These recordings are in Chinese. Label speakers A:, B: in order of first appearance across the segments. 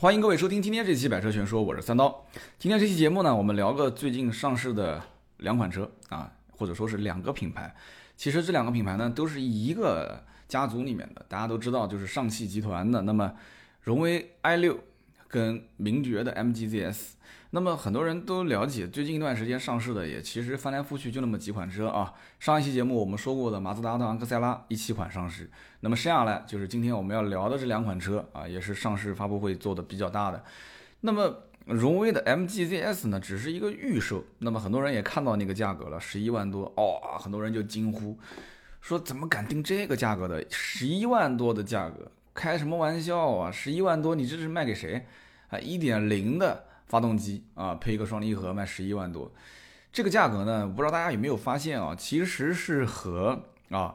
A: 欢迎各位收听今天这期《百车全说》，我是三刀。今天这期节目呢，我们聊个最近上市的两款车啊，或者说是两个品牌。其实这两个品牌呢，都是一个家族里面的，大家都知道，就是上汽集团的。那么，荣威 i 六跟名爵的 MGZS。那么很多人都了解，最近一段时间上市的也其实翻来覆去就那么几款车啊。上一期节目我们说过的马自达的昂克赛拉一七款上市，那么剩下来就是今天我们要聊的这两款车啊，也是上市发布会做的比较大的。那么荣威的 MGZS 呢，只是一个预售，那么很多人也看到那个价格了，十一万多哦，很多人就惊呼说怎么敢定这个价格的？十一万多的价格，开什么玩笑啊？十一万多，你这是卖给谁啊？一点零的。发动机啊，配一个双离合卖十一万多，这个价格呢，不知道大家有没有发现啊？其实是和啊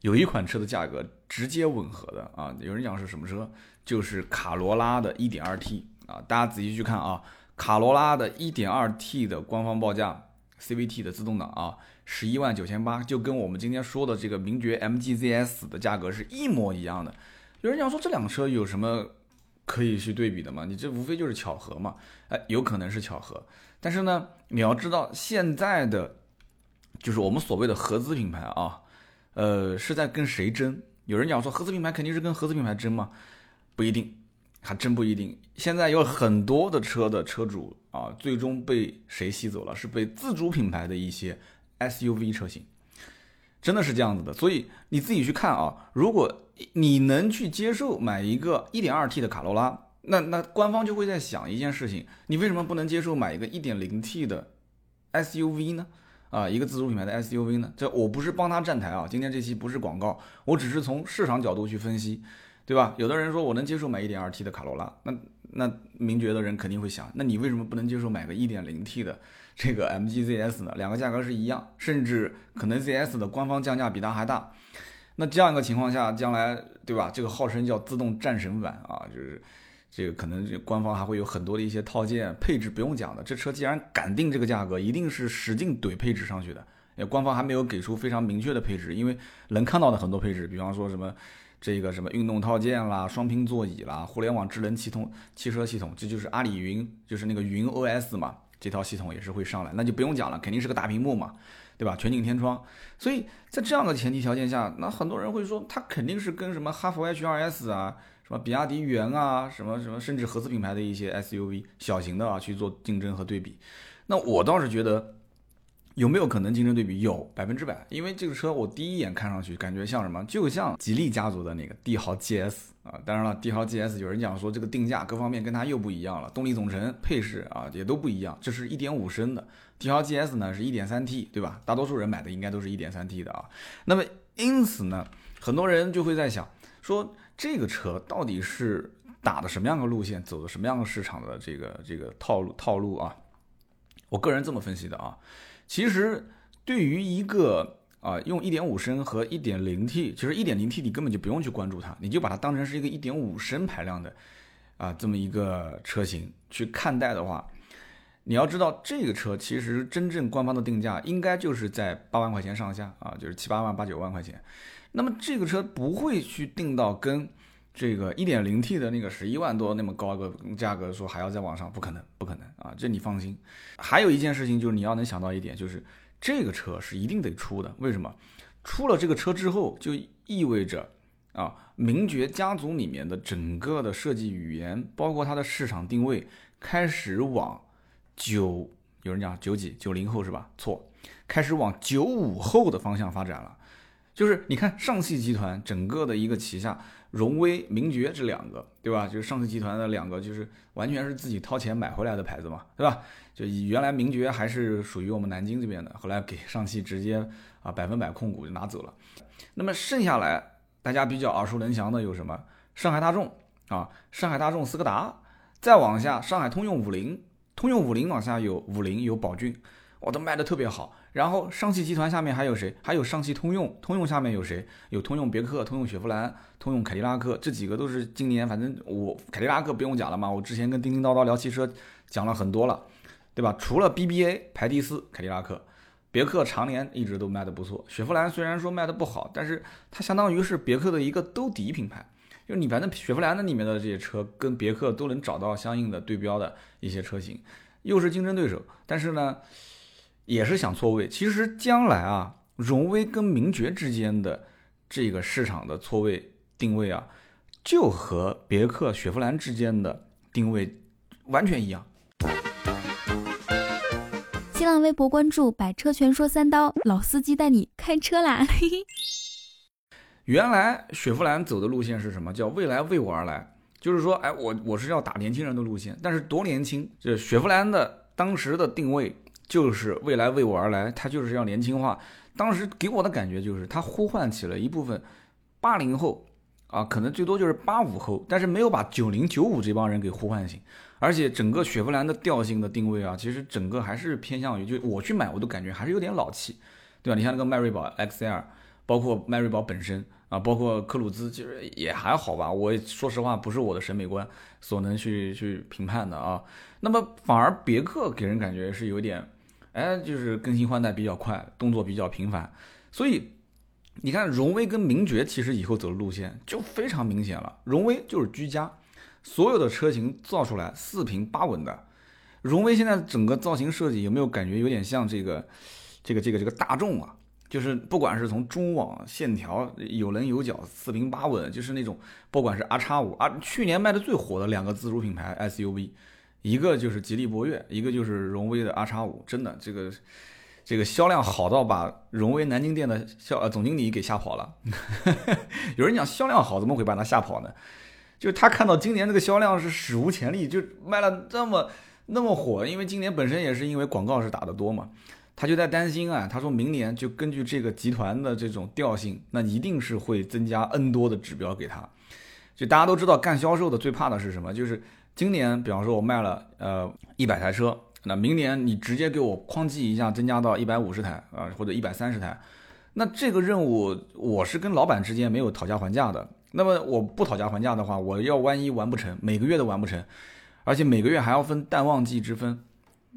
A: 有一款车的价格直接吻合的啊。有人讲是什么车？就是卡罗拉的 1.2T 啊。大家仔细去看啊，卡罗拉的 1.2T 的官方报价，CVT 的自动挡啊，十一万九千八，就跟我们今天说的这个名爵 MGZS 的价格是一模一样的。有人讲说这两个车有什么？可以去对比的嘛？你这无非就是巧合嘛？哎，有可能是巧合，但是呢，你要知道现在的就是我们所谓的合资品牌啊，呃，是在跟谁争？有人讲说合资品牌肯定是跟合资品牌争嘛？不一定，还真不一定。现在有很多的车的车主啊，最终被谁吸走了？是被自主品牌的一些 SUV 车型。真的是这样子的，所以你自己去看啊。如果你能去接受买一个 1.2T 的卡罗拉，那那官方就会在想一件事情：你为什么不能接受买一个 1.0T 的 SUV 呢？啊，一个自主品牌的 SUV 呢？这我不是帮他站台啊，今天这期不是广告，我只是从市场角度去分析，对吧？有的人说我能接受买 1.2T 的卡罗拉，那那名爵的人肯定会想，那你为什么不能接受买个 1.0T 的？这个 MGZS 呢，两个价格是一样，甚至可能 ZS 的官方降价比它还大。那这样一个情况下，将来对吧？这个号称叫自动战神版啊，就是这个可能这官方还会有很多的一些套件配置，不用讲的。这车既然敢定这个价格，一定是使劲怼配置上去的。也官方还没有给出非常明确的配置，因为能看到的很多配置，比方说什么这个什么运动套件啦、双拼座椅啦、互联网智能系统、汽车系统，这就是阿里云，就是那个云 OS 嘛。这套系统也是会上来，那就不用讲了，肯定是个大屏幕嘛，对吧？全景天窗，所以在这样的前提条件下，那很多人会说，它肯定是跟什么哈弗 H2S 啊，什么比亚迪元啊，什么什么，甚至合资品牌的一些 SUV 小型的啊去做竞争和对比。那我倒是觉得。有没有可能竞争对比？有百分之百，因为这个车我第一眼看上去感觉像什么？就像吉利家族的那个帝豪 GS 啊。当然了，帝豪 GS 有人讲说这个定价各方面跟它又不一样了，动力总成、配饰啊也都不一样。这是一点五升的，帝豪 GS 呢是一点三 T，对吧？大多数人买的应该都是一点三 T 的啊。那么因此呢，很多人就会在想，说这个车到底是打的什么样的路线，走的什么样的市场的这个这个套路套路啊？我个人这么分析的啊。其实，对于一个啊用一点五升和一点零 T，其实一点零 T 你根本就不用去关注它，你就把它当成是一个一点五升排量的啊这么一个车型去看待的话，你要知道这个车其实真正官方的定价应该就是在八万块钱上下啊，就是七八万八九万块钱。那么这个车不会去定到跟这个一点零 T 的那个十一万多那么高个价格，说还要再往上，不可能，不可能啊！这你放心。还有一件事情就是你要能想到一点，就是这个车是一定得出的。为什么？出了这个车之后，就意味着啊，名爵家族里面的整个的设计语言，包括它的市场定位，开始往九，有人讲九几九零后是吧？错，开始往九五后的方向发展了。就是你看上汽集团整个的一个旗下。荣威、名爵这两个，对吧？就是上汽集团的两个，就是完全是自己掏钱买回来的牌子嘛，对吧？就原来名爵还是属于我们南京这边的，后来给上汽直接啊百分百控股就拿走了。那么剩下来大家比较耳熟能详的有什么？上海大众啊，上海大众斯柯达，再往下上海通用五菱，通用五菱往下有五菱有宝骏，我都卖的特别好。然后上汽集团下面还有谁？还有上汽通用，通用下面有谁？有通用别克、通用雪佛兰、通用凯迪拉克，这几个都是今年，反正我凯迪拉克不用讲了嘛，我之前跟叮叮叨叨聊汽车讲了很多了，对吧？除了 BBA 排第四，凯迪拉克，别克常年一直都卖的不错。雪佛兰虽然说卖的不好，但是它相当于是别克的一个兜底品牌。就你反正雪佛兰的里面的这些车跟别克都能找到相应的对标的一些车型，又是竞争对手，但是呢，也是想错位。其实将来啊，荣威跟名爵之间的这个市场的错位定位啊，就和别克、雪佛兰之间的定位完全一样。
B: 新浪微博关注“百车全说三刀”，老司机带你开车啦！嘿嘿。
A: 原来雪佛兰走的路线是什么？叫未来为我而来，就是说，哎，我我是要打年轻人的路线，但是多年轻？这雪佛兰的当时的定位就是未来为我而来，它就是要年轻化。当时给我的感觉就是，它呼唤起了一部分八零后啊，可能最多就是八五后，但是没有把九零九五这帮人给呼唤醒。而且整个雪佛兰的调性的定位啊，其实整个还是偏向于，就我去买，我都感觉还是有点老气，对吧？你像那个迈锐宝 XL，包括迈锐宝本身啊，包括科鲁兹，其实也还好吧。我说实话，不是我的审美观所能去去评判的啊。那么反而别克给人感觉是有点，哎，就是更新换代比较快，动作比较频繁。所以你看，荣威跟名爵其实以后走的路线就非常明显了。荣威就是居家。所有的车型造出来四平八稳的，荣威现在整个造型设计有没有感觉有点像这个，这个这个这个大众啊？就是不管是从中网线条有棱有角，四平八稳，就是那种不管是 R 叉五啊，去年卖的最火的两个自主品牌 SUV，一个就是吉利博越，一个就是荣威的 R 叉五，真的这个这个销量好到把荣威南京店的销呃总经理给吓跑了。有人讲销量好，怎么会把他吓跑呢？就他看到今年这个销量是史无前例，就卖了这么那么火，因为今年本身也是因为广告是打得多嘛，他就在担心啊。他说明年就根据这个集团的这种调性，那一定是会增加 N 多的指标给他。就大家都知道，干销售的最怕的是什么？就是今年，比方说我卖了呃一百台车，那明年你直接给我哐叽一下增加到一百五十台啊，或者一百三十台，那这个任务我是跟老板之间没有讨价还价的。那么我不讨价还价的话，我要万一完不成，每个月都完不成，而且每个月还要分淡旺季之分，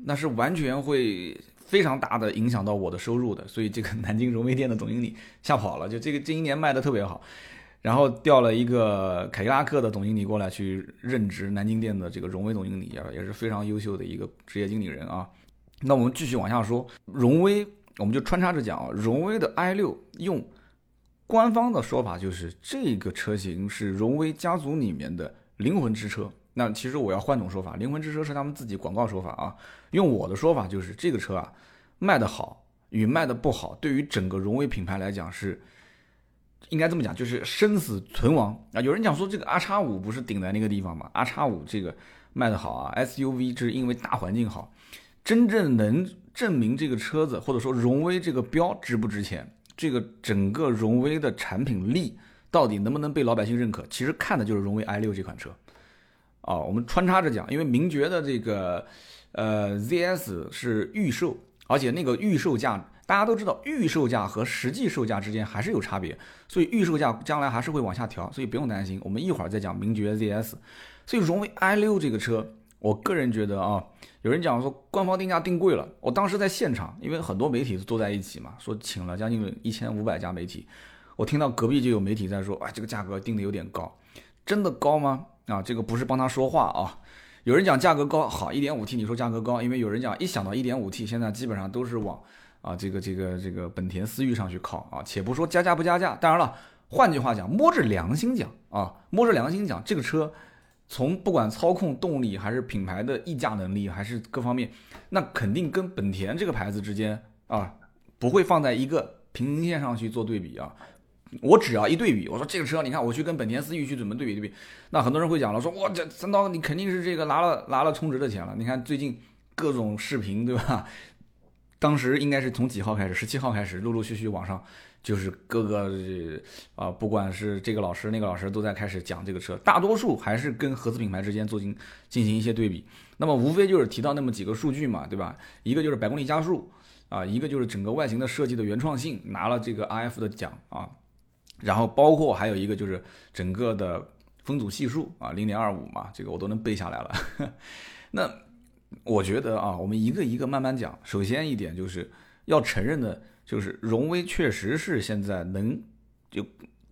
A: 那是完全会非常大的影响到我的收入的。所以这个南京荣威店的总经理吓跑了，就这个这一年卖的特别好，然后调了一个凯迪拉克的总经理过来去任职南京店的这个荣威总经理啊，也是非常优秀的一个职业经理人啊。那我们继续往下说，荣威我们就穿插着讲啊，荣威的 i 六用。官方的说法就是这个车型是荣威家族里面的灵魂之车。那其实我要换种说法，灵魂之车是他们自己广告说法啊。用我的说法就是这个车啊，卖的好与卖的不好，对于整个荣威品牌来讲是应该这么讲，就是生死存亡啊。有人讲说这个 R 叉五不是顶在那个地方吗？R 叉五这个卖的好啊，SUV 这是因为大环境好。真正能证明这个车子或者说荣威这个标值不值钱？这个整个荣威的产品力到底能不能被老百姓认可？其实看的就是荣威 i 六这款车。啊，我们穿插着讲，因为名爵的这个呃 ZS 是预售，而且那个预售价大家都知道，预售价和实际售价之间还是有差别，所以预售价将来还是会往下调，所以不用担心。我们一会儿再讲名爵 ZS。所以荣威 i 六这个车。我个人觉得啊，有人讲说官方定价定贵了。我当时在现场，因为很多媒体都坐在一起嘛，说请了将近一千五百家媒体。我听到隔壁就有媒体在说，啊，这个价格定的有点高，真的高吗？啊，这个不是帮他说话啊。有人讲价格高，好，一点五 T 你说价格高，因为有人讲一想到一点五 T，现在基本上都是往啊这个这个这个本田思域上去靠啊。且不说加价不加价，当然了，换句话讲，摸着良心讲啊，摸着良心讲，这个车。从不管操控、动力，还是品牌的溢价能力，还是各方面，那肯定跟本田这个牌子之间啊，不会放在一个平行线上去做对比啊。我只要一对比，我说这个车，你看我去跟本田思域去怎么对比对比，那很多人会讲了，说哇这三刀你肯定是这个拿了拿了充值的钱了。你看最近各种视频对吧？当时应该是从几号开始？十七号开始，陆陆续续网上。就是各个啊，不管是这个老师那个老师都在开始讲这个车，大多数还是跟合资品牌之间做进进行一些对比。那么无非就是提到那么几个数据嘛，对吧？一个就是百公里加速啊，一个就是整个外形的设计的原创性拿了这个 RF 的奖啊，然后包括还有一个就是整个的风阻系数啊，零点二五嘛，这个我都能背下来了。那我觉得啊，我们一个一个慢慢讲。首先一点就是要承认的。就是荣威确实是现在能就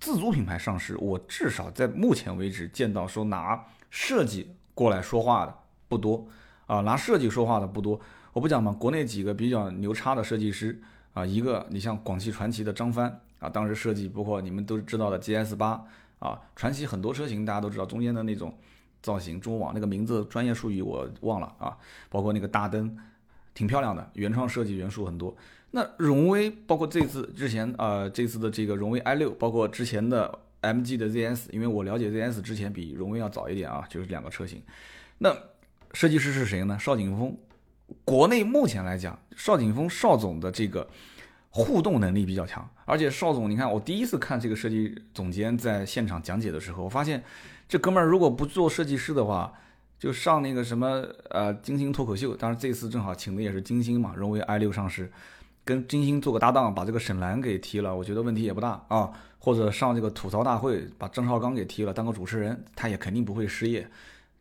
A: 自主品牌上市，我至少在目前为止见到说拿设计过来说话的不多啊，拿设计说话的不多。我不讲嘛，国内几个比较牛叉的设计师啊，一个你像广汽传祺的张帆啊，当时设计包括你们都知道的 GS 八啊，传祺很多车型大家都知道，中间的那种造型中网那个名字专业术语我忘了啊，包括那个大灯，挺漂亮的，原创设计元素很多。那荣威包括这次之前呃这次的这个荣威 i 六，包括之前的 MG 的 ZS，因为我了解 ZS 之前比荣威要早一点啊，就是两个车型。那设计师是谁呢？邵景峰。国内目前来讲，邵景峰邵总的这个互动能力比较强，而且邵总，你看我第一次看这个设计总监在现场讲解的时候，我发现这哥们儿如果不做设计师的话，就上那个什么呃金星脱口秀，当然这次正好请的也是金星嘛，荣威 i 六上市，跟金星做个搭档，把这个沈兰给踢了，我觉得问题也不大啊，或者上这个吐槽大会把郑少刚给踢了，当个主持人，他也肯定不会失业，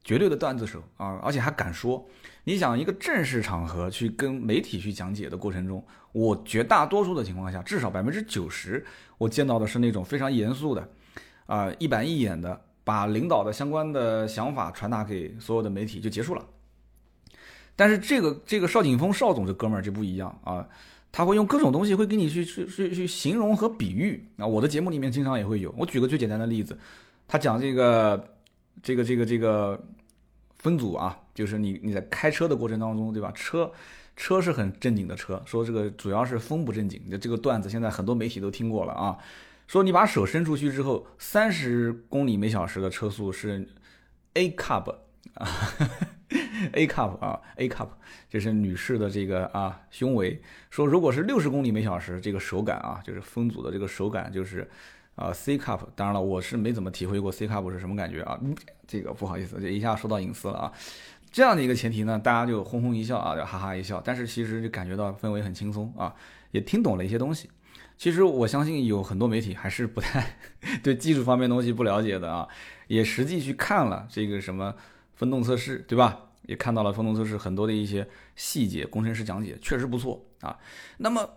A: 绝对的段子手啊，而且还敢说。你想一个正式场合去跟媒体去讲解的过程中，我绝大多数的情况下，至少百分之九十，我见到的是那种非常严肃的，啊，一板一眼的，把领导的相关的想法传达给所有的媒体就结束了。但是这个这个邵景峰邵总这哥们儿就不一样啊，他会用各种东西会给你去去去去形容和比喻。啊，我的节目里面经常也会有。我举个最简单的例子，他讲这个这个这个这个。分组啊，就是你你在开车的过程当中，对吧？车车是很正经的车，说这个主要是风不正经。的这个段子现在很多媒体都听过了啊。说你把手伸出去之后，三十公里每小时的车速是 A cup 啊，A cup 啊，A cup，这是女士的这个啊胸围。说如果是六十公里每小时，这个手感啊，就是风阻的这个手感就是。啊，C cup，当然了，我是没怎么体会过 C cup 是什么感觉啊。这个不好意思，这一下说到隐私了啊。这样的一个前提呢，大家就哄哄一笑啊，就哈哈一笑。但是其实就感觉到氛围很轻松啊，也听懂了一些东西。其实我相信有很多媒体还是不太 对技术方面东西不了解的啊，也实际去看了这个什么分动测试，对吧？也看到了分动测试很多的一些细节，工程师讲解确实不错啊。那么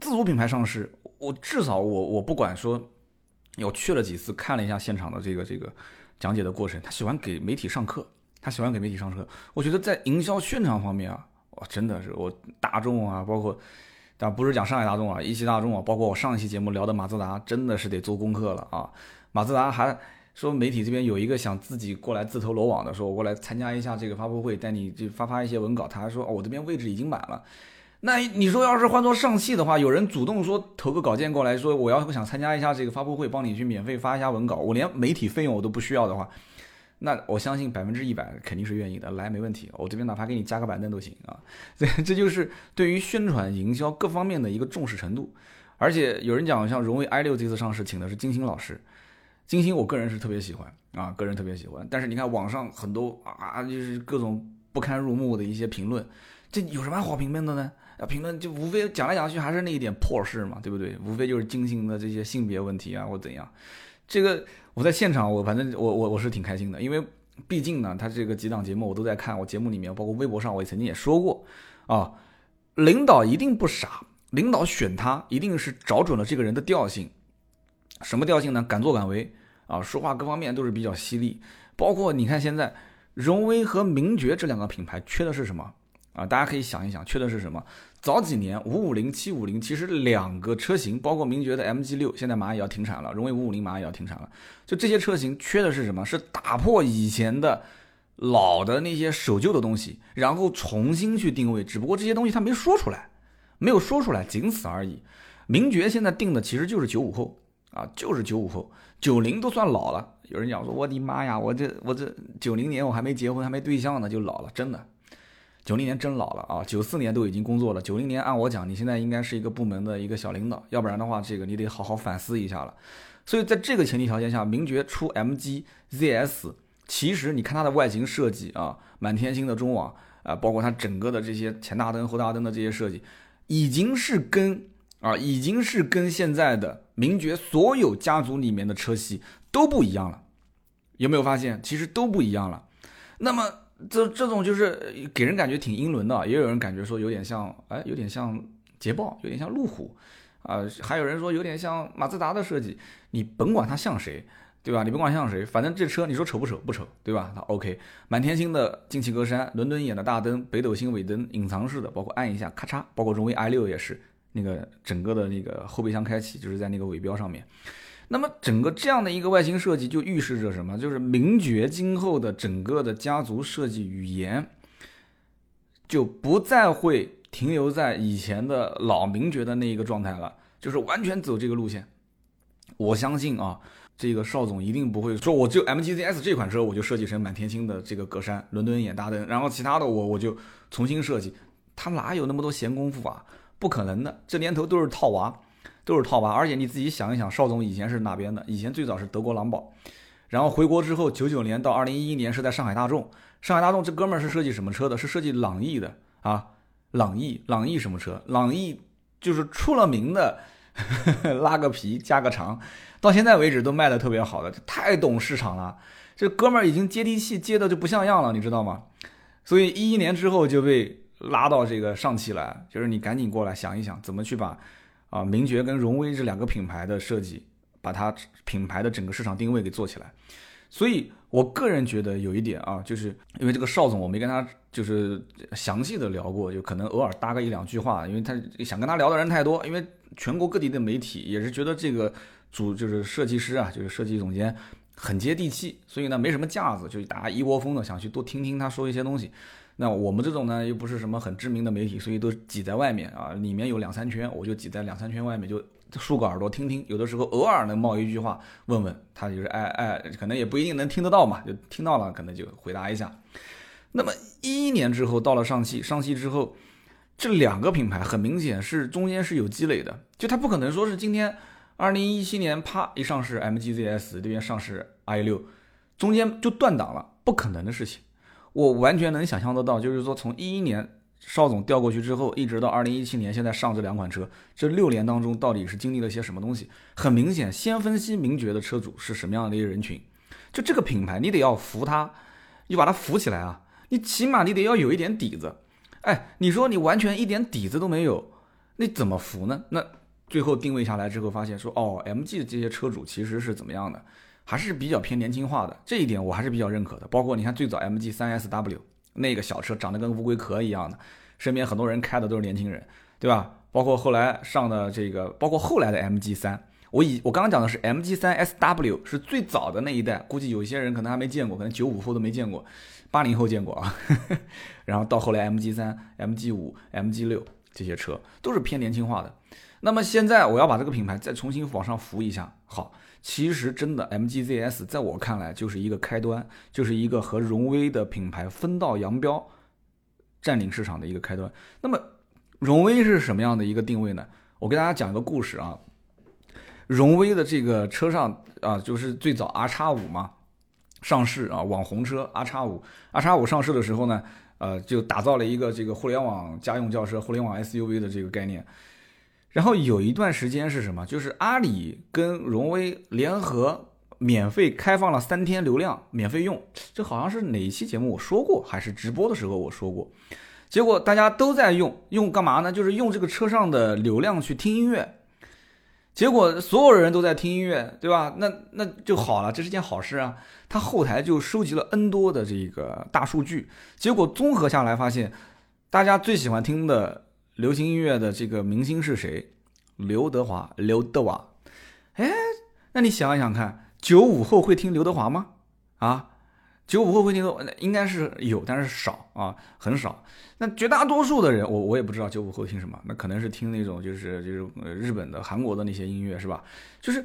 A: 自主品牌上市，我至少我我不管说。我去了几次，看了一下现场的这个这个讲解的过程。他喜欢给媒体上课，他喜欢给媒体上课。我觉得在营销宣传方面啊，哇，真的是我大众啊，包括，但不是讲上海大众啊，一汽大众啊，包括我上一期节目聊的马自达，真的是得做功课了啊。马自达还说媒体这边有一个想自己过来自投罗网的，说我过来参加一下这个发布会，带你就发发一些文稿。他还说哦，我这边位置已经满了。那你说要是换做上汽的话，有人主动说投个稿件过来说我要想参加一下这个发布会，帮你去免费发一下文稿，我连媒体费用我都不需要的话，那我相信百分之一百肯定是愿意的，来没问题，我这边哪怕给你加个板凳都行啊。这这就是对于宣传营销各方面的一个重视程度。而且有人讲像荣威 i 六这次上市请的是金星老师，金星我个人是特别喜欢啊，个人特别喜欢。但是你看网上很多啊，就是各种不堪入目的一些评论，这有什么好评论的呢？啊，评论就无非讲来讲去还是那一点破事嘛，对不对？无非就是金星的这些性别问题啊，或怎样。这个我在现场，我反正我我我是挺开心的，因为毕竟呢，他这个几档节目我都在看，我节目里面包括微博上我也曾经也说过啊，领导一定不傻，领导选他一定是找准了这个人的调性。什么调性呢？敢作敢为啊，说话各方面都是比较犀利。包括你看现在荣威和名爵这两个品牌缺的是什么？啊，大家可以想一想，缺的是什么？早几年五五零、七五零，其实两个车型，包括名爵的 MG 六，现在马上也要停产了，荣威五五零马上也要停产了。就这些车型缺的是什么？是打破以前的老的那些守旧的东西，然后重新去定位。只不过这些东西他没说出来，没有说出来，仅此而已。名爵现在定的其实就是九五后啊，就是九五后，九零都算老了。有人讲说，我的妈呀，我这我这九零年我还没结婚，还没对象呢，就老了，真的。九零年真老了啊！九四年都已经工作了，九零年按我讲，你现在应该是一个部门的一个小领导，要不然的话，这个你得好好反思一下了。所以在这个前提条件下，名爵出 MG ZS，其实你看它的外形设计啊，满天星的中网啊，包括它整个的这些前大灯、后大灯的这些设计，已经是跟啊，已经是跟现在的名爵所有家族里面的车系都不一样了。有没有发现？其实都不一样了。那么。这这种就是给人感觉挺英伦的，也有人感觉说有点像，哎，有点像捷豹，有点像路虎，啊，还有人说有点像马自达的设计，你甭管它像谁。对吧？你甭管像谁，反正这车你说丑不丑？不丑，对吧？它 OK，满天星的进气格栅，伦敦眼的大灯，北斗星尾灯，隐藏式的，包括按一下咔嚓，包括荣威 i 六也是那个整个的那个后备箱开启，就是在那个尾标上面。那么整个这样的一个外形设计，就预示着什么？就是名爵今后的整个的家族设计语言，就不再会停留在以前的老名爵的那一个状态了，就是完全走这个路线。我相信啊。这个邵总一定不会说，我就 MGZS 这款车我就设计成满天星的这个格栅、伦敦眼大灯，然后其他的我我就重新设计。他哪有那么多闲工夫啊？不可能的，这年头都是套娃，都是套娃。而且你自己想一想，邵总以前是哪边的？以前最早是德国狼堡，然后回国之后，九九年到二零一一年是在上海大众。上海大众这哥们儿是设计什么车的？是设计朗逸的啊，朗逸，朗逸什么车？朗逸就是出了名的。拉个皮加个长，到现在为止都卖的特别好的，太懂市场了。这哥们儿已经接地气接的就不像样了，你知道吗？所以一一年之后就被拉到这个上汽来，就是你赶紧过来想一想，怎么去把啊名爵跟荣威这两个品牌的设计，把它品牌的整个市场定位给做起来。所以我个人觉得有一点啊，就是因为这个邵总我没跟他就是详细的聊过，就可能偶尔搭个一两句话，因为他想跟他聊的人太多，因为。全国各地的媒体也是觉得这个主就是设计师啊，就是设计总监很接地气，所以呢没什么架子，就大家一窝蜂的想去多听听他说一些东西。那我们这种呢又不是什么很知名的媒体，所以都挤在外面啊，里面有两三圈，我就挤在两三圈外面，就竖个耳朵听听。有的时候偶尔能冒一句话问问他，就是哎哎，可能也不一定能听得到嘛，就听到了可能就回答一下。那么一一年之后到了上汽，上汽之后。这两个品牌很明显是中间是有积累的，就它不可能说是今天二零一七年啪一上市，MGZS 这边上市 i 六，中间就断档了，不可能的事情。我完全能想象得到，就是说从一一年邵总调过去之后，一直到二零一七年现在上这两款车，这六年当中到底是经历了些什么东西？很明显，先分析名爵的车主是什么样的一个人群，就这个品牌你得要扶它，你把它扶起来啊，你起码你得要有一点底子。哎，你说你完全一点底子都没有，那怎么扶呢？那最后定位下来之后，发现说哦，MG 的这些车主其实是怎么样的，还是比较偏年轻化的，这一点我还是比较认可的。包括你看最早 MG 三 SW 那个小车长得跟乌龟壳一样的，身边很多人开的都是年轻人，对吧？包括后来上的这个，包括后来的 MG 三，我以我刚刚讲的是 MG 三 SW 是最早的那一代，估计有些人可能还没见过，可能九五后都没见过。八零后见过啊，然后到后来 MG 三、MG 五、MG 六这些车都是偏年轻化的。那么现在我要把这个品牌再重新往上扶一下。好，其实真的 MG ZS 在我看来就是一个开端，就是一个和荣威的品牌分道扬镳、占领市场的一个开端。那么荣威是什么样的一个定位呢？我给大家讲一个故事啊。荣威的这个车上啊，就是最早 R 叉五嘛。上市啊，网红车 R 叉五，R 叉五上市的时候呢，呃，就打造了一个这个互联网家用轿车、互联网 SUV 的这个概念。然后有一段时间是什么？就是阿里跟荣威联合免费开放了三天流量，免费用。这好像是哪一期节目我说过，还是直播的时候我说过。结果大家都在用，用干嘛呢？就是用这个车上的流量去听音乐。结果所有人都在听音乐，对吧？那那就好了，这是件好事啊。他后台就收集了 N 多的这个大数据，结果综合下来发现，大家最喜欢听的流行音乐的这个明星是谁？刘德华，刘德华。哎，那你想一想看，九五后会听刘德华吗？啊？九五后会听，应该是有，但是少啊，很少。那绝大多数的人，我我也不知道九五后听什么，那可能是听那种就是就是日本的、韩国的那些音乐，是吧？就是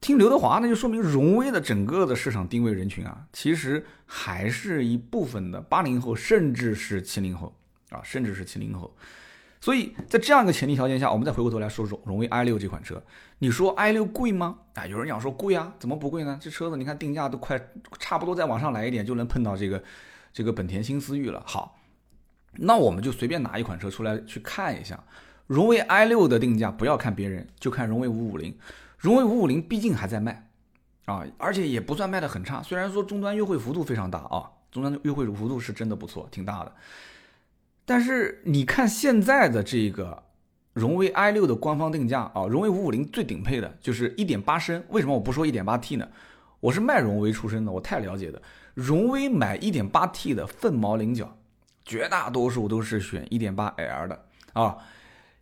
A: 听刘德华，那就说明荣威的整个的市场定位人群啊，其实还是一部分的八零后，甚至是七零后啊，甚至是七零后。所以在这样一个前提条件下，我们再回过头来说荣荣威 i 六这款车，你说 i 六贵吗？啊，有人讲说贵啊，怎么不贵呢？这车子你看定价都快差不多再往上来一点就能碰到这个这个本田新思域了。好，那我们就随便拿一款车出来去看一下，荣威 i 六的定价不要看别人，就看荣威五五零。荣威五五零毕竟还在卖啊，而且也不算卖的很差，虽然说终端优惠幅度非常大啊，终端优惠幅度是真的不错，挺大的。但是你看现在的这个荣威 i 六的官方定价啊，荣威五五零最顶配的就是一点八升。为什么我不说一点八 T 呢？我是卖荣威出身的，我太了解的。荣威买一点八 T 的凤毛麟角，绝大多数都是选一点八 L 的啊。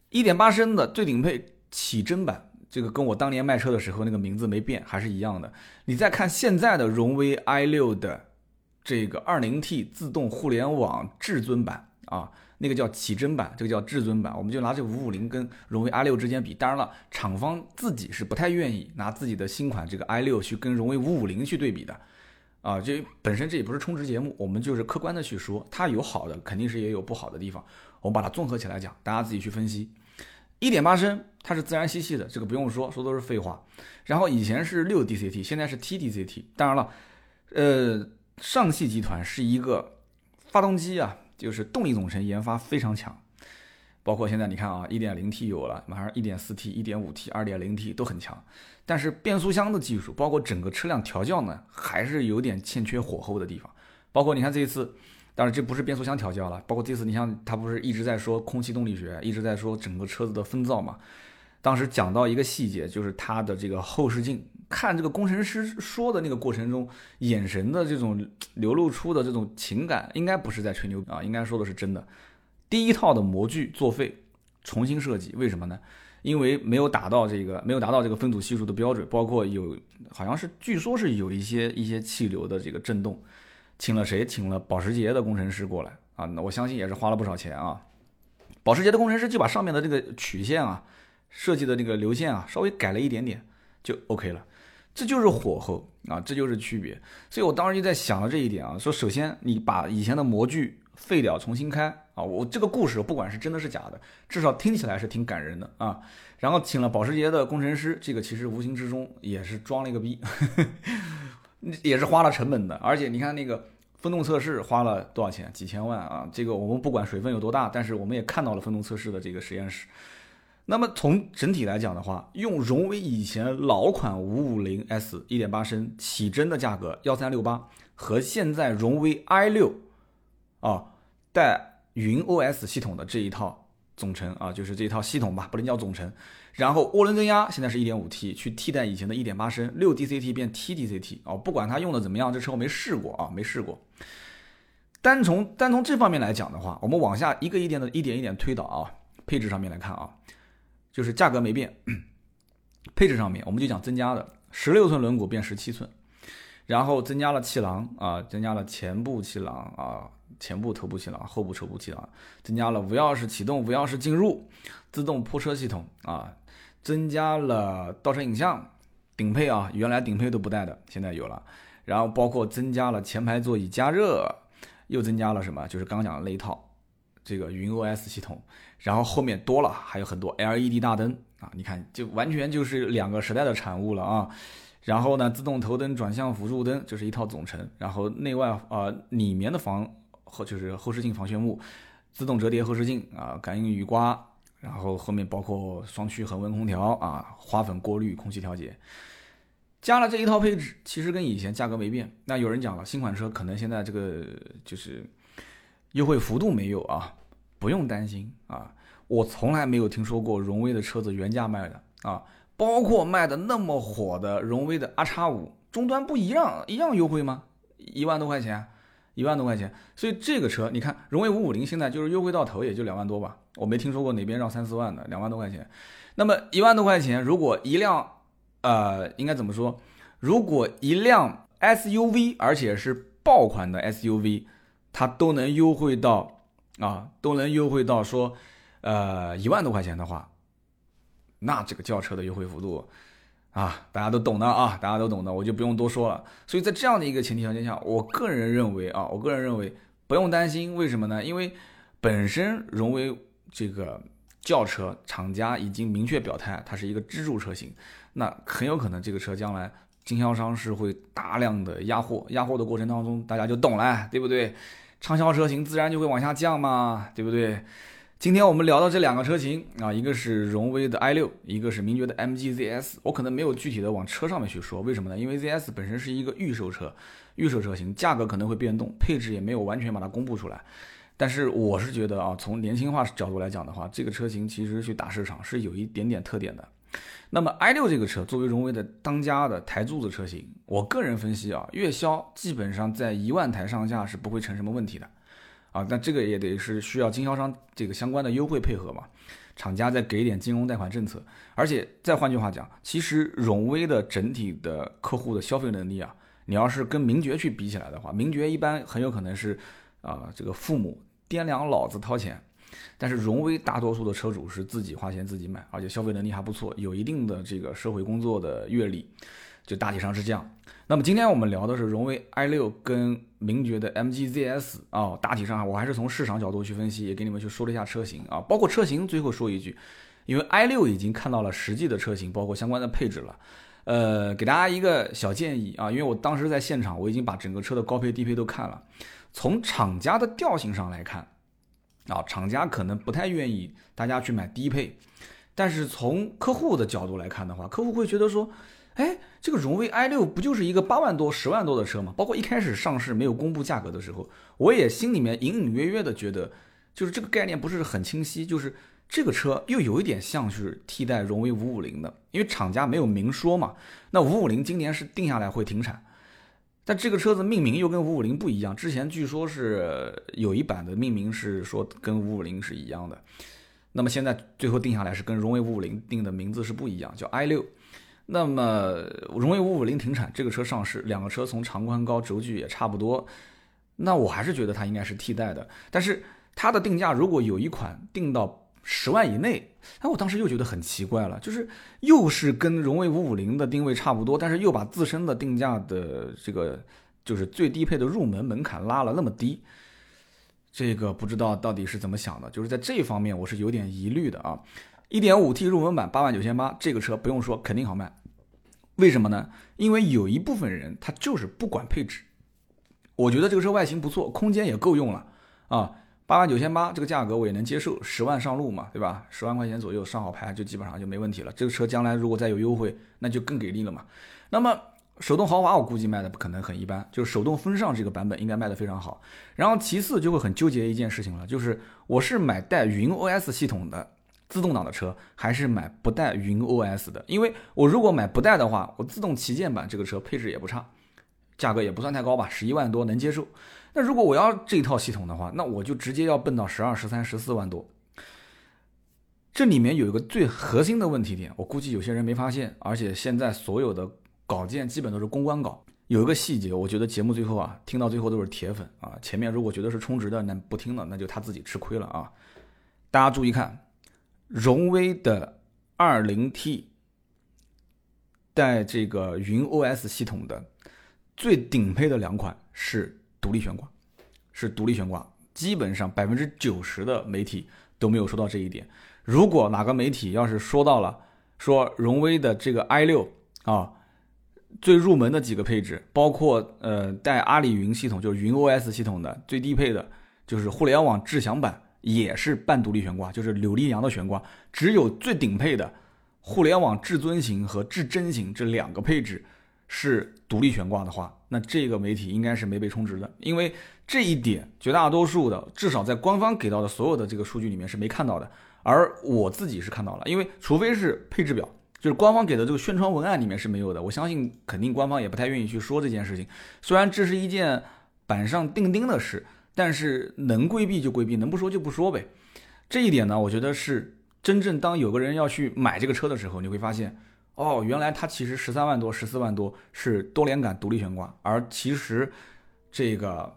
A: 一点八升的最顶配起征版，这个跟我当年卖车的时候那个名字没变，还是一样的。你再看现在的荣威 i 六的这个二零 T 自动互联网至尊版啊。那个叫起征版，这个叫至尊版，我们就拿这五五零跟荣威 i 六之间比。当然了，厂方自己是不太愿意拿自己的新款这个 i 六去跟荣威五五零去对比的，啊，这本身这也不是充值节目，我们就是客观的去说，它有好的，肯定是也有不好的地方，我们把它综合起来讲，大家自己去分析。一点八升它是自然吸气的，这个不用说，说都是废话。然后以前是六 DCT，现在是 TDCT。当然了，呃，上汽集团是一个发动机啊。就是动力总成研发非常强，包括现在你看啊，1.0T 有了，马上 1.4T、1.5T、2.0T 都很强，但是变速箱的技术，包括整个车辆调教呢，还是有点欠缺火候的地方。包括你看这一次，当然这不是变速箱调教了，包括这次你像他不是一直在说空气动力学，一直在说整个车子的风噪嘛。当时讲到一个细节，就是它的这个后视镜。看这个工程师说的那个过程中，眼神的这种流露出的这种情感，应该不是在吹牛啊，应该说的是真的。第一套的模具作废，重新设计，为什么呢？因为没有达到这个没有达到这个分组系数的标准，包括有好像是据说是有一些一些气流的这个震动，请了谁？请了保时捷的工程师过来啊，那我相信也是花了不少钱啊。保时捷的工程师就把上面的这个曲线啊，设计的这个流线啊，稍微改了一点点，就 OK 了。这就是火候啊，这就是区别。所以我当时就在想了这一点啊，说首先你把以前的模具废掉，重新开啊。我这个故事不管是真的是假的，至少听起来是挺感人的啊。然后请了保时捷的工程师，这个其实无形之中也是装了一个逼，也是花了成本的。而且你看那个风动测试花了多少钱？几千万啊！这个我们不管水分有多大，但是我们也看到了风动测试的这个实验室。那么从整体来讲的话，用荣威以前老款五五零 S 一点八升起征的价格幺三六八，和现在荣威 i 六啊带云 OS 系统的这一套总成啊，就是这一套系统吧，不能叫总成。然后涡轮增压现在是一点五 T，去替代以前的一点八升六 DCT 变 TDCT 哦，不管它用的怎么样，这车我没试过啊，没试过。单从单从这方面来讲的话，我们往下一个一点的一点一点推导啊，配置上面来看啊。就是价格没变，配置上面我们就讲增加的，十六寸轮毂变十七寸，然后增加了气囊啊，增加了前部气囊啊，前部头部气囊，后部车部气囊，增加了无钥匙启动、无钥匙进入、自动泊车系统啊，增加了倒车影像，顶配啊，原来顶配都不带的，现在有了，然后包括增加了前排座椅加热，又增加了什么？就是刚讲的那一套。这个云 OS 系统，然后后面多了还有很多 LED 大灯啊，你看就完全就是两个时代的产物了啊。然后呢，自动头灯、转向辅助灯就是一套总成，然后内外啊里面的防后就是后视镜防眩目，自动折叠后视镜啊，感应雨刮，然后后面包括双区恒温空调啊，花粉过滤、空气调节，加了这一套配置，其实跟以前价格没变。那有人讲了，新款车可能现在这个就是优惠幅度没有啊。不用担心啊，我从来没有听说过荣威的车子原价卖的啊，包括卖的那么火的荣威的 R 叉五终端不一样一样优惠吗？一万多块钱，一万多块钱，所以这个车你看荣威五五零现在就是优惠到头也就两万多吧，我没听说过哪边让三四万的，两万多块钱。那么一万多块钱，如果一辆呃应该怎么说？如果一辆 SUV 而且是爆款的 SUV，它都能优惠到。啊，都能优惠到说，呃，一万多块钱的话，那这个轿车的优惠幅度，啊，大家都懂的啊，大家都懂的，我就不用多说了。所以在这样的一个前提条件下，我个人认为啊，我个人认为不用担心，为什么呢？因为本身荣威这个轿车厂家已经明确表态，它是一个支柱车型，那很有可能这个车将来经销商是会大量的压货，压货的过程当中，大家就懂了，对不对？畅销车型自然就会往下降嘛，对不对？今天我们聊到这两个车型啊，一个是荣威的 i 六，一个是名爵的 MG ZS。我可能没有具体的往车上面去说，为什么呢？因为 ZS 本身是一个预售车，预售车型价格可能会变动，配置也没有完全把它公布出来。但是我是觉得啊，从年轻化角度来讲的话，这个车型其实去打市场是有一点点特点的。那么 i 六这个车作为荣威的当家的台柱子车型，我个人分析啊，月销基本上在一万台上下是不会成什么问题的啊。但这个也得是需要经销商这个相关的优惠配合嘛，厂家再给点金融贷款政策。而且再换句话讲，其实荣威的整体的客户的消费能力啊，你要是跟名爵去比起来的话，名爵一般很有可能是啊这个父母。掂量老子掏钱，但是荣威大多数的车主是自己花钱自己买，而且消费能力还不错，有一定的这个社会工作的阅历，就大体上是这样。那么今天我们聊的是荣威 i 六跟名爵的 MG ZS 啊，大体上我还是从市场角度去分析，也给你们去说了一下车型啊，包括车型最后说一句，因为 i 六已经看到了实际的车型，包括相关的配置了，呃，给大家一个小建议啊，因为我当时在现场，我已经把整个车的高配低配都看了。从厂家的调性上来看，啊，厂家可能不太愿意大家去买低配，但是从客户的角度来看的话，客户会觉得说，哎，这个荣威 i 六不就是一个八万多、十万多的车吗？包括一开始上市没有公布价格的时候，我也心里面隐隐约约的觉得，就是这个概念不是很清晰，就是这个车又有一点像是替代荣威五五零的，因为厂家没有明说嘛。那五五零今年是定下来会停产。但这个车子命名又跟五五零不一样，之前据说是有一版的命名是说跟五五零是一样的，那么现在最后定下来是跟荣威五五零定的名字是不一样，叫 i 六。那么荣威五五零停产，这个车上市，两个车从长宽高轴距也差不多，那我还是觉得它应该是替代的。但是它的定价如果有一款定到。十万以内，哎，我当时又觉得很奇怪了，就是又是跟荣威五五零的定位差不多，但是又把自身的定价的这个就是最低配的入门门槛拉了那么低，这个不知道到底是怎么想的，就是在这方面我是有点疑虑的啊。一点五 T 入门版八万九千八，这个车不用说肯定好卖，为什么呢？因为有一部分人他就是不管配置，我觉得这个车外形不错，空间也够用了啊。八万九千八这个价格我也能接受，十万上路嘛，对吧？十万块钱左右上好牌就基本上就没问题了。这个车将来如果再有优惠，那就更给力了嘛。那么手动豪华我估计卖的不可能很一般，就是手动风尚这个版本应该卖的非常好。然后其次就会很纠结一件事情了，就是我是买带云 OS 系统的自动挡的车，还是买不带云 OS 的？因为我如果买不带的话，我自动旗舰版这个车配置也不差，价格也不算太高吧，十一万多能接受。那如果我要这套系统的话，那我就直接要奔到十二、十三、十四万多。这里面有一个最核心的问题点，我估计有些人没发现，而且现在所有的稿件基本都是公关稿。有一个细节，我觉得节目最后啊，听到最后都是铁粉啊。前面如果觉得是充值的，那不听了，那就他自己吃亏了啊。大家注意看，荣威的二零 T 带这个云 OS 系统的最顶配的两款是。独立悬挂是独立悬挂，基本上百分之九十的媒体都没有说到这一点。如果哪个媒体要是说到了，说荣威的这个 i 六啊，最入门的几个配置，包括呃带阿里云系统，就是云 OS 系统的最低配的，就是互联网智享版，也是半独立悬挂，就是扭力梁的悬挂，只有最顶配的互联网至尊型和至臻型这两个配置。是独立悬挂的话，那这个媒体应该是没被充值的，因为这一点绝大多数的，至少在官方给到的所有的这个数据里面是没看到的，而我自己是看到了，因为除非是配置表，就是官方给的这个宣传文案里面是没有的，我相信肯定官方也不太愿意去说这件事情。虽然这是一件板上钉钉的事，但是能规避就规避，能不说就不说呗。这一点呢，我觉得是真正当有个人要去买这个车的时候，你会发现。哦，原来它其实十三万多、十四万多是多连杆独立悬挂，而其实这个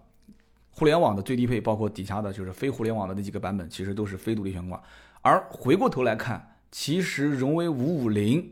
A: 互联网的最低配，包括底下的就是非互联网的那几个版本，其实都是非独立悬挂。而回过头来看，其实荣威五五零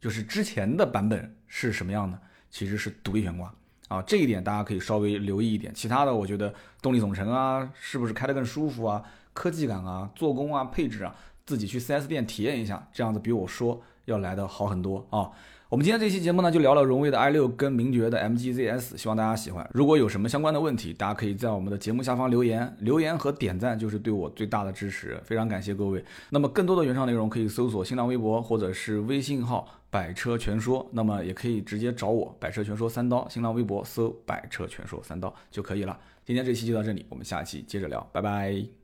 A: 就是之前的版本是什么样的？其实是独立悬挂啊，这一点大家可以稍微留意一点。其他的，我觉得动力总成啊，是不是开得更舒服啊？科技感啊，做工啊，配置啊，自己去 4S 店体验一下，这样子比我说。要来的好很多啊！我们今天这期节目呢，就聊了荣威的 i 六跟名爵的 MG ZS，希望大家喜欢。如果有什么相关的问题，大家可以在我们的节目下方留言，留言和点赞就是对我最大的支持，非常感谢各位。那么更多的原创内容可以搜索新浪微博或者是微信号“百车全说”，那么也可以直接找我“百车全说三刀”，新浪微博搜“百车全说三刀”就可以了。今天这期就到这里，我们下期接着聊，拜拜。